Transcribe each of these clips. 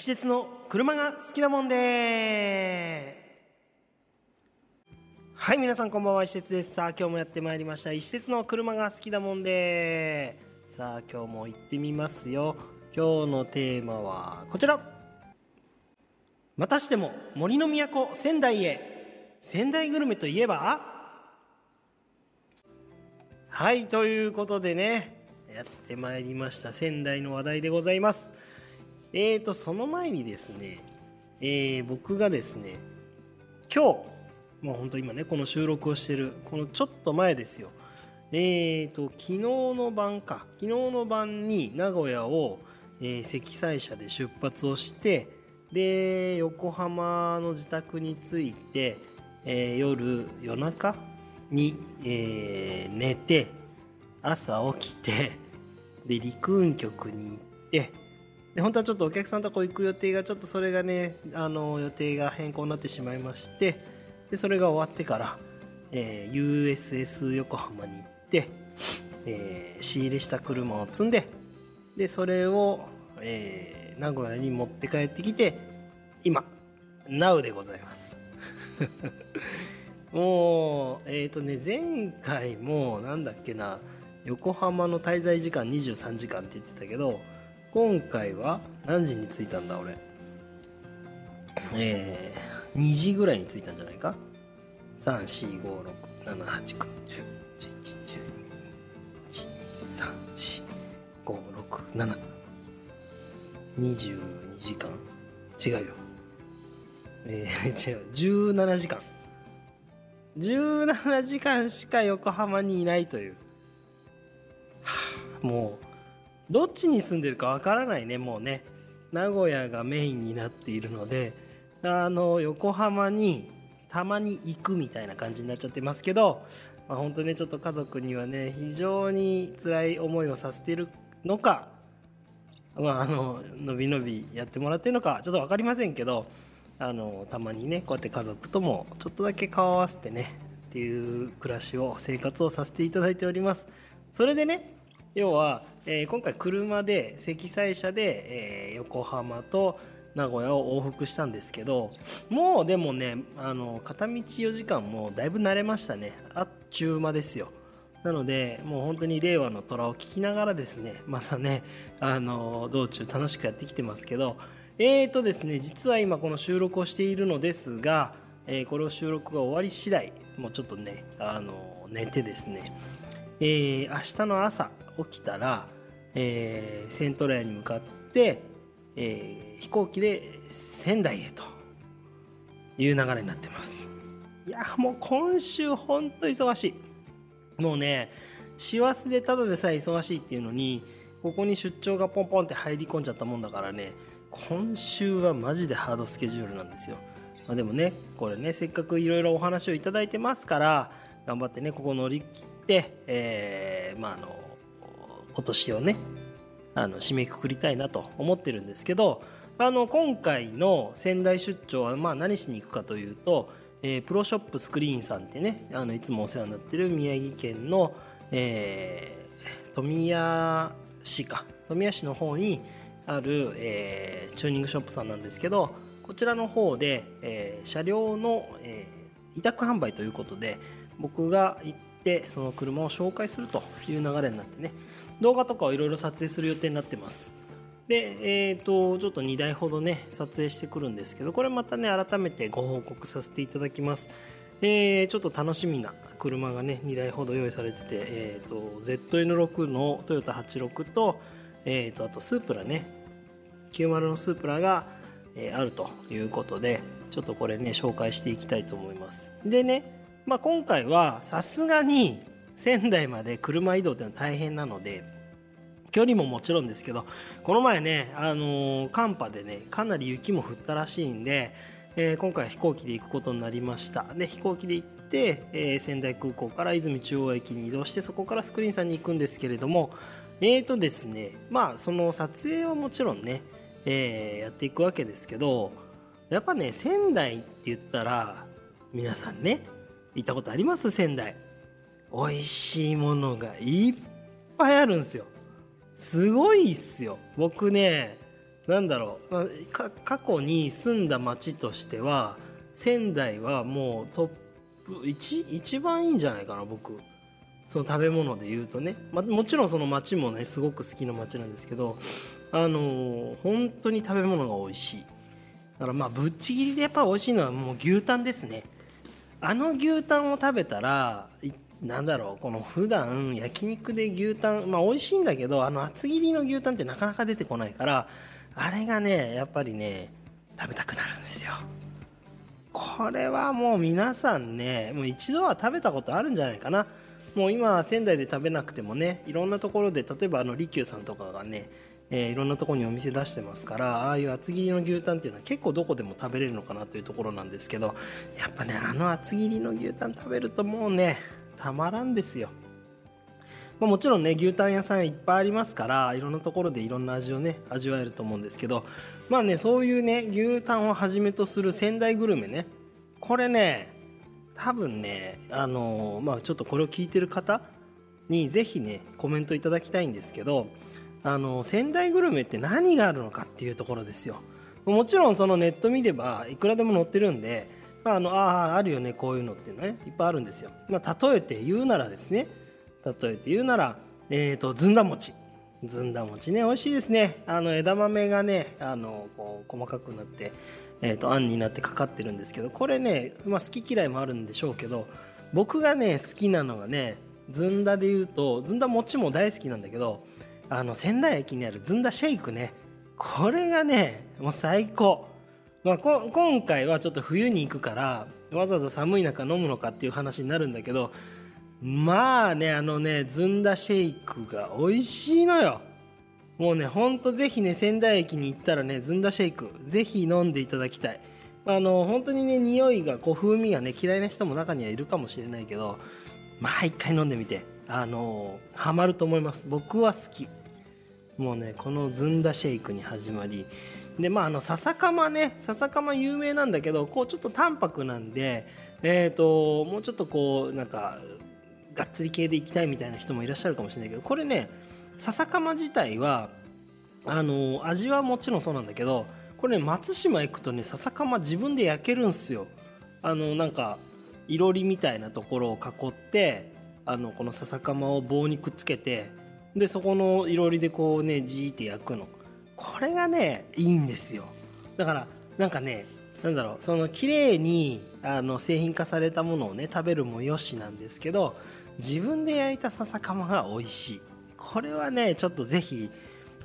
石鉄の車が好きだもんで。はい皆さんこんばんは石鉄です。さあ今日もやってまいりました。石鉄の車が好きだもんで。さあ今日も行ってみますよ。今日のテーマはこちら。またしても森の都仙台へ。仙台グルメといえば？はいということでねやってまいりました。仙台の話題でございます。えーと、その前にですね、えー、僕がですね、今日、もう本当今ね、この収録をしてる、このちょっと前ですよ。えーと、昨日の晩か、昨日の晩に名古屋を、えー、積載車で出発をして、で、横浜の自宅に着いて、えー、夜、夜中に、えー、寝て、朝起きて、で、陸運局に行って、本当はちょっとお客さんとこ行く予定がちょっとそれがねあの予定が変更になってしまいましてでそれが終わってから、えー、USS 横浜に行って、えー、仕入れした車を積んででそれを、えー、名古屋に持って帰ってきて今 NOW でございます。もうえっ、ー、とね前回もなんだっけな横浜の滞在時間23時間って言ってたけど今回は何時に着いたんだ俺？えー、2時ぐらいに着いたんじゃないか？3 4 5 6 7 8 9 1 0 1 1 2 1 3 4 5 6 7 22時間？違うよ。えー、違う。17時間。17時間しか横浜にいないという、はあ、もうどっちに住んでるかわからないねもうね。名古屋がメインになっているのであの横浜にたまに行くみたいな感じになっちゃってますけど、まあ、本当にちょっと家族にはね非常に辛い思いをさせているのかまああののびのびやってもらってるのかちょっと分かりませんけどあのたまにねこうやって家族ともちょっとだけ顔を合わせてねっていう暮らしを生活をさせていただいております。それでね要は、えー、今回車で積載車で、えー、横浜と名古屋を往復したんですけどもうでもねあの片道4時間もだいぶ慣れましたね。あっちゅう間ですよ。なのでもう本当に令和の虎を聞きながらですねまたねあの道中楽しくやってきてますけどえーとですね実は今この収録をしているのですが、えー、これを収録が終わり次第もうちょっとねあの寝てですねえー、明日の朝起きたら、えー、セントレアに向かって、えー、飛行機で仙台へという流れになってます。いやもう今週ほんと忙しい。もうね師走でただでさえ忙しいっていうのにここに出張がポンポンって入り込んじゃったもんだからね今週はマジでハードスケジュールなんですよ、まあ、でもねこれねせっかくいろいろお話をいただいてますから頑張ってねここ乗り切って、えー、まああの今年をねあの締めくくりたいなと思ってるんですけどあの今回の仙台出張はまあ何しに行くかというと、えー、プロショップスクリーンさんってねあのいつもお世話になってる宮城県の、えー、富谷市か。富谷市の方にある、えー、チューニングショップさんなんですけどこちらの方で、えー、車両の、えー、委託販売ということで僕が行ってその車を紹介するという流れになってね動画とかをいろいろ撮影する予定になってます。でえっ、ー、とちょっと2台ほどね撮影してくるんですけどこれまたね改めてご報告させていただきます。えー、ちょっと楽しみな車がね2台ほど用意されてて、えーと、ZN6 のトヨタ86と,、えーと、あとスープラね90のスープラが、えー、あるということでちょっとこれね紹介していきたいと思います。でねまあ、今回はさすがに仙台まで車移動ってのは大変なので距離ももちろんですけどこの前ね、あのー、寒波でねかなり雪も降ったらしいんで、えー、今回は飛行機で行くことになりました。で飛行機で行って、えー、仙台空港から泉中央駅に移動してそこからスクリーンさんに行くんですけれどもえーとですねまあその撮影はもちろんね、え、やっていくわけですけどやっぱね仙台って言ったら皆さんね行ったことあります？仙台。美味しいものがいっぱいあるんですよ。すごいっすよ。僕ねなんだろう、まあ、過去に住んだ町としては仙台はもうトップ 1, 一番いいんじゃないかな僕。その食べ物で言うとね、ま、もちろんその町もねすごく好きな町なんですけどあのー、本当に食べ物が美味しい。だからまあぶっちぎりでやっぱ美味しいのはもう牛タンですね。あの牛タンを食べたらなんだろうこの普段焼肉で牛タンまあ美味しいんだけどあの厚切りの牛タンってなかなか出てこないからあれがねやっぱりね食べたくなるんですよ。これはもう皆さんねもう一度は食べたことあるんじゃないかな。もう今仙台で食べなくてもねいろんなところで例えばあの利休さんとかがねえー、いろんなとこにお店出してますからああいう厚切りの牛タンっていうのは結構どこでも食べれるのかなというところなんですけどやっぱねあの厚切りの牛タン食べるともうねたまらんですよ。ま、もちろんね牛タン屋さんいっぱいありますからいろんなところでいろんな味をね味わえると思うんですけどまあねそういうね牛タンをはじめとする仙台グルメねこれね多分ねあのー、まあちょっとこれを聞いてる方にぜひねコメントいただきたいんですけどあの仙台グルメって何があるのかっていうところですよ。もちろんそのネット見ればいくらでも載ってるんで、まあ、あのああるよねこういうのっていうのねいっぱいあるんですよ、まあ、例えて言うならですね例えて言うなら、えーと、ずんだ餅。ずんだ餅ね美味しいですね。あの枝豆がねあのこう細かくなって、えーと、とあんになってかかってるんですけどこれね、まあ、好き嫌いもあるんでしょうけど僕がね好きなのがねずんだで言うとずんだ餅も大好きなんだけどあの仙台駅にあるずんだシェイクね。これがねもう最高、まあ、今回はちょっと冬に行くからわざわざ寒い中飲むのかっていう話になるんだけどまあねあのねずんだシェイクが美味しいのよ。もうねほんとぜひね仙台駅に行ったらねずんだシェイクぜひ飲んでいただきたい。あの本当にね匂いがこう風味がね嫌いな人も中にはいるかもしれないけどまあ一回飲んでみて。あのハマると思います。僕は好き。もうねこのずんだシェイクに始まりでまああの笹かまね笹かま有名なんだけどこうちょっと淡白なんでえっ、ー、ともうちょっとこうなんかがっつり系でいきたいみたいな人もいらっしゃるかもしれないけどこれね笹かま自体はあの味はもちろんそうなんだけどこれね松島行くとね笹かま自分で焼けるんすよ。あのなんかいろりみたいなところを囲ってあのこの笹かまを棒にくっつけてでそこのいろりでこうねじーって焼くの。これがねいいんですよ。だからなんかねなんだろうその綺麗にあに製品化されたものをね食べるもよしなんですけど自分で焼いた笹かまが美味しい。これはねちょっとぜひ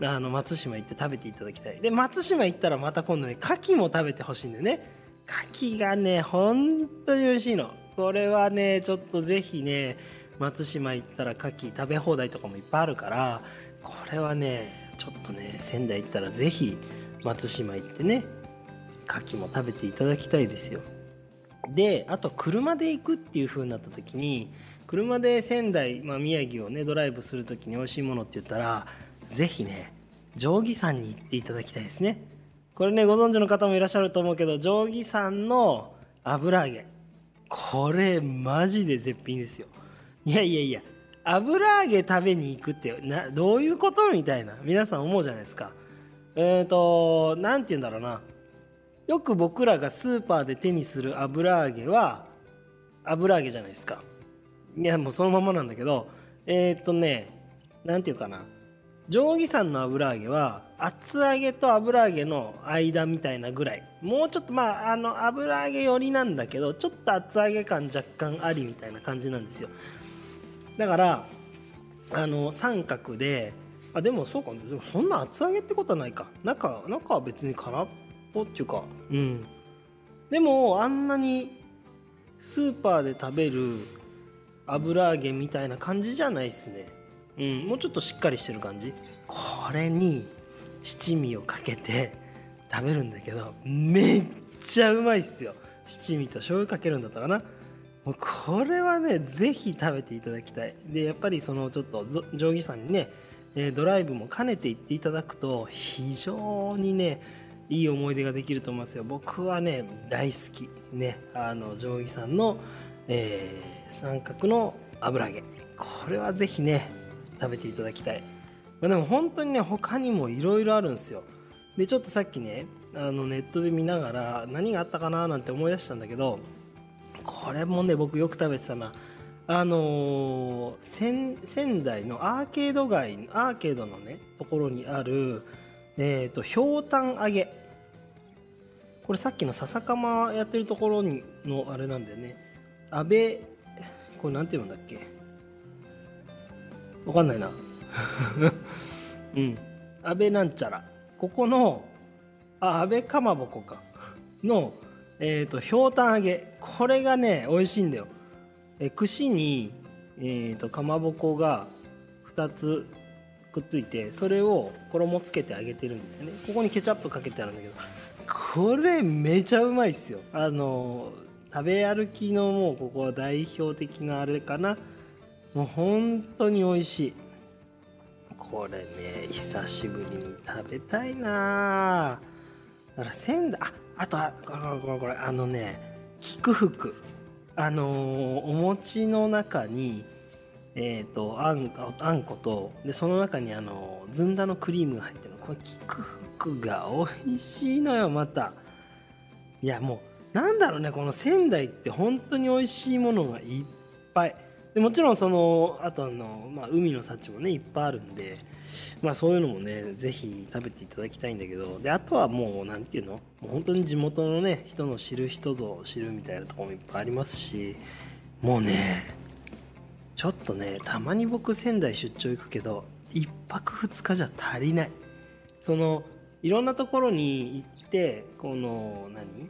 あの松島行って食べていただきたい。で松島行ったらまた今度ね牡蠣も食べてほしいんでね。牡蠣がね本当に美味しいの。これはねちょっとぜひね松島行ったら牡蠣食べ放題とかもいっぱいあるからこれはねちょっとね仙台行ったら是非松島行ってね牡蠣も食べていただきたいですよ。であと車で行くっていう風になった時に車で仙台、まあ、宮城をねドライブする時に美味しいものって言ったら是非ね定規山に行っていただきたいですね。これねご存知の方もいらっしゃると思うけど定規山の油揚げ。これマジで絶品ですよ。いやいやいや油揚げ食べに行くってなどういうことみたいな。皆さん思うじゃないですか。えっ、ー、と何て言うんだろうな。よく僕らがスーパーで手にする油揚げは油揚げじゃないですか。いやもうそのままなんだけどえっ、ー、とね何て言うかな。定規山の油揚げは厚揚げと油揚げの間みたいなぐらい。もうちょっとまああの油揚げ寄りなんだけどちょっと厚揚げ感若干ありみたいな感じなんですよ。だからあの三角であでもそうかでもそんな厚揚げってことはないか。中中は別に空っぽっていうかうん。でもあんなにスーパーで食べる油揚げみたいな感じじゃないっすね。うん。もうちょっとしっかりしてる感じ。これに七味をかけて食べるんだけどめっちゃうまいっすよ。七味と醤油かけるんだったかな。もうこれはねぜひ食べていただきたい。でやっぱりそのちょっと定規さんにねドライブも兼ねて行っていただくと非常にねいい思い出ができると思いますよ。僕はね大好き。ねあの定規さんの、えー、三角の油揚げ。これはぜひね食べていただきたい、まあ、でも本当にね他にもいろいろあるんですよ。でちょっとさっきねあのネットで見ながら何があったかななんて思い出したんだけどこれもね僕よく食べてたな。あのー、仙仙台のアーケード街アーケードのねところにあるえっ、ー、とひょうたん揚げ。これさっきの笹かまやってるところにのあれなんだよね。安倍これなんて言うんだっけ？わかんないな。うん。安倍なんちゃら。ここのあ安倍かまぼこか。のえっ、ー、とひょうたん揚げ。これがね美味しいんだよ。え串に、えーと、かまぼこが2つくっついてそれを衣つけて揚げてるんですよね。ここにケチャップかけてあるんだけど。これめちゃうまいっすよ。あの食べ歩きのもうここは代表的なあれかな。もう本当に美味しい。これね久しぶりに食べたいなだから仙台ああとあこれこれこれあのね菊福。あのー、お餅の中にえーと、あんあんことでその中にあのずんだのクリームが入ってるの。これ菊福が美味しいのよまた。いやもうなんだろうねこの仙台って本当に美味しいものがいっぱい。でもちろんそのあとあの、まあ、海の幸もねいっぱいあるんで、まあ、そういうのもね是非食べていただきたいんだけどであとはもう何て言うの？もう本当に地元のね人の知る人ぞ知るみたいなとこもいっぱいありますしもうねちょっとねたまに僕仙台出張行くけど1泊2日じゃ足りない。そのいろんなところに行ってこの何？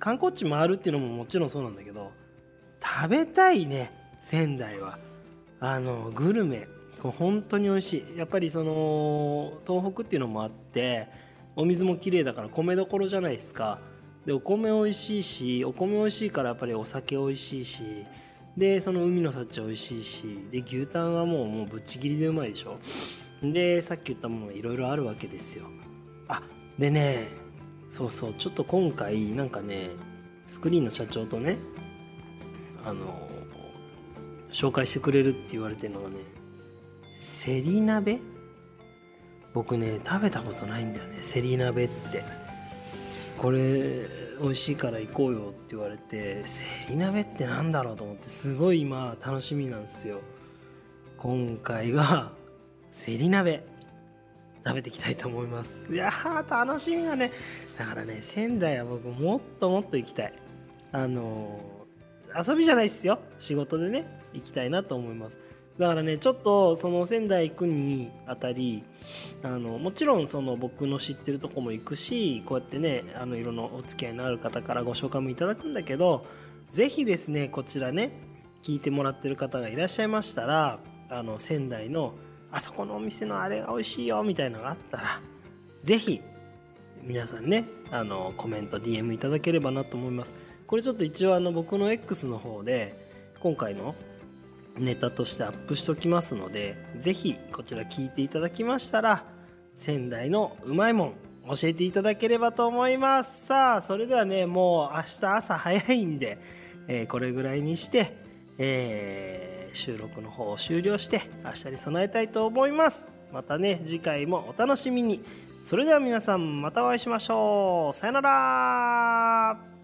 観光地回るっていうのももちろんそうなんだけど食べたいね。仙台は。あのグルメ。本当に美味しい。やっぱりその東北っていうのもあってお水も綺麗だから米どころじゃないですか。でお米美味しいしお米美味しいからやっぱりお酒美味しいしでその海の幸美味しいしで牛タンはもうもうぶっちぎりでうまいでしょ。でさっき言ったものいろいろあるわけですよ。あでねそうそうちょっと今回なんかねスクリーンの社長とねあの紹介してくれるって言われてるのがねセリ鍋？僕ね食べたことないんだよねセリ鍋って。これ美味しいから行こうよって言われてセリ鍋って何だろうと思ってすごい今楽しみなんですよ。今回はセリ鍋。食べていきたいと思います。いやー楽しみだね。だからね仙台は僕もっともっと行きたい。あのー、遊びじゃないっすよ。仕事でね。行きたいなと思います。だからねちょっとその仙台行くにあたりあのもちろんその僕の知ってるとこも行くしこうやってねあのいろんなお付き合いのある方からご紹介もいただくんだけど是非ですねこちらね聞いてもらってる方がいらっしゃいましたらあの仙台のあそこのお店のあれが美味しいよみたいなのがあったら是非皆さんねあのコメント DM いただければなと思います。これちょっと一応あの僕の X の方で今回のネタとしてアップしときますので是非こちら聞いていただきましたら仙台のうまいもん教えていただければと思います。さあそれではねもう明日朝早いんで、えー、これぐらいにして、えー、収録の方を終了して明日に備えたいと思います。またね次回もお楽しみに。それでは皆さんまたお会いしましょう。さよなら。